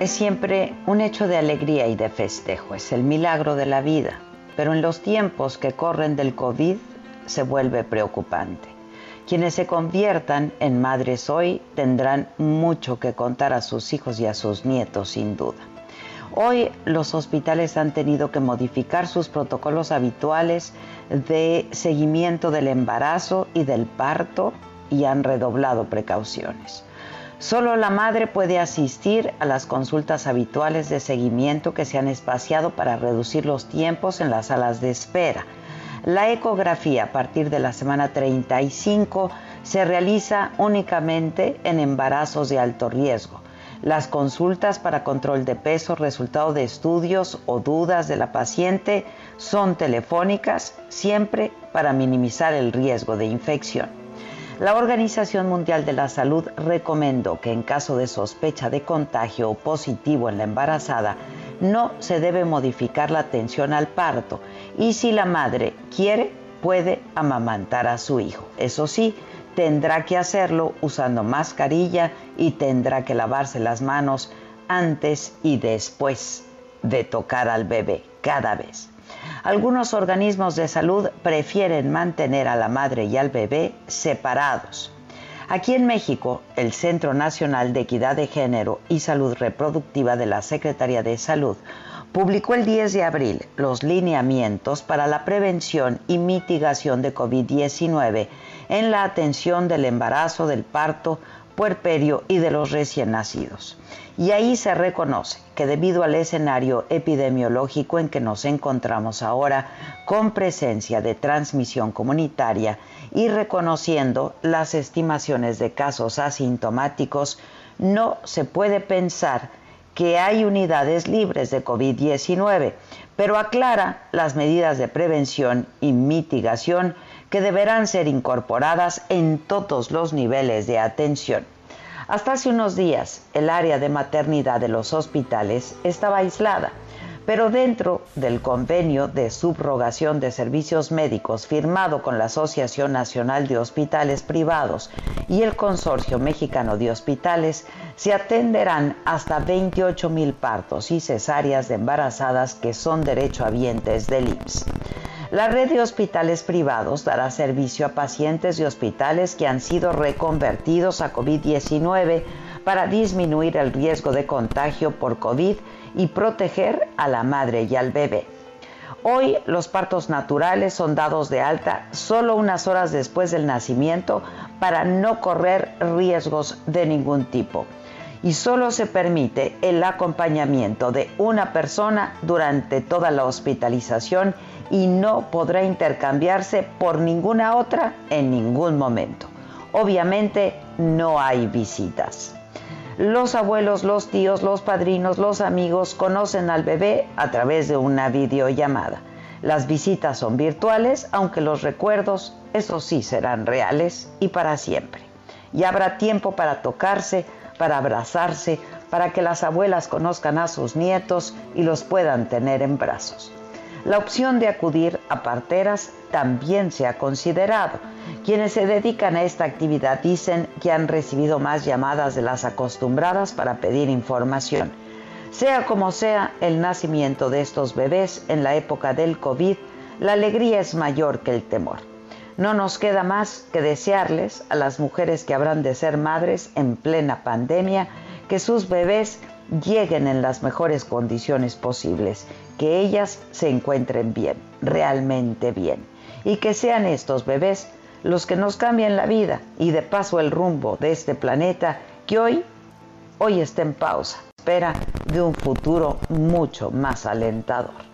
es siempre un hecho de alegría y de festejo, es el milagro de la vida, pero en los tiempos que corren del COVID se vuelve preocupante. Quienes se conviertan en madres hoy tendrán mucho que contar a sus hijos y a sus nietos, sin duda. Hoy los hospitales han tenido que modificar sus protocolos habituales de seguimiento del embarazo y del parto y han redoblado precauciones. Solo la madre puede asistir a las consultas habituales de seguimiento que se han espaciado para reducir los tiempos en las salas de espera. La ecografía a partir de la semana 35 se realiza únicamente en embarazos de alto riesgo. Las consultas para control de peso, resultado de estudios o dudas de la paciente son telefónicas, siempre para minimizar el riesgo de infección. La Organización Mundial de la Salud recomendó que en caso de sospecha de contagio positivo en la embarazada, no se debe modificar la atención al parto y si la madre quiere, puede amamantar a su hijo. Eso sí, tendrá que hacerlo usando mascarilla y tendrá que lavarse las manos antes y después de tocar al bebé cada vez. Algunos organismos de salud prefieren mantener a la madre y al bebé separados. Aquí en México, el Centro Nacional de Equidad de Género y Salud Reproductiva de la Secretaría de Salud publicó el 10 de abril los lineamientos para la prevención y mitigación de COVID-19 en la atención del embarazo, del parto, puerperio y de los recién nacidos. Y ahí se reconoce que debido al escenario epidemiológico en que nos encontramos ahora, con presencia de transmisión comunitaria y reconociendo las estimaciones de casos asintomáticos, no se puede pensar que hay unidades libres de COVID-19, pero aclara las medidas de prevención y mitigación que deberán ser incorporadas en todos los niveles de atención. Hasta hace unos días, el área de maternidad de los hospitales estaba aislada, pero dentro del convenio de subrogación de servicios médicos firmado con la Asociación Nacional de Hospitales Privados y el Consorcio Mexicano de Hospitales, se atenderán hasta 28 mil partos y cesáreas de embarazadas que son derechohabientes del IMSS. La red de hospitales privados dará servicio a pacientes de hospitales que han sido reconvertidos a COVID-19 para disminuir el riesgo de contagio por COVID y proteger a la madre y al bebé. Hoy los partos naturales son dados de alta solo unas horas después del nacimiento para no correr riesgos de ningún tipo. Y solo se permite el acompañamiento de una persona durante toda la hospitalización y no podrá intercambiarse por ninguna otra en ningún momento. Obviamente no hay visitas. Los abuelos, los tíos, los padrinos, los amigos conocen al bebé a través de una videollamada. Las visitas son virtuales, aunque los recuerdos, eso sí, serán reales y para siempre. Y habrá tiempo para tocarse, para abrazarse, para que las abuelas conozcan a sus nietos y los puedan tener en brazos. La opción de acudir a parteras también se ha considerado. Quienes se dedican a esta actividad dicen que han recibido más llamadas de las acostumbradas para pedir información. Sea como sea el nacimiento de estos bebés en la época del COVID, la alegría es mayor que el temor. No nos queda más que desearles a las mujeres que habrán de ser madres en plena pandemia que sus bebés lleguen en las mejores condiciones posibles, que ellas se encuentren bien, realmente bien, y que sean estos bebés los que nos cambien la vida y de paso el rumbo de este planeta que hoy, hoy está en pausa, espera de un futuro mucho más alentador.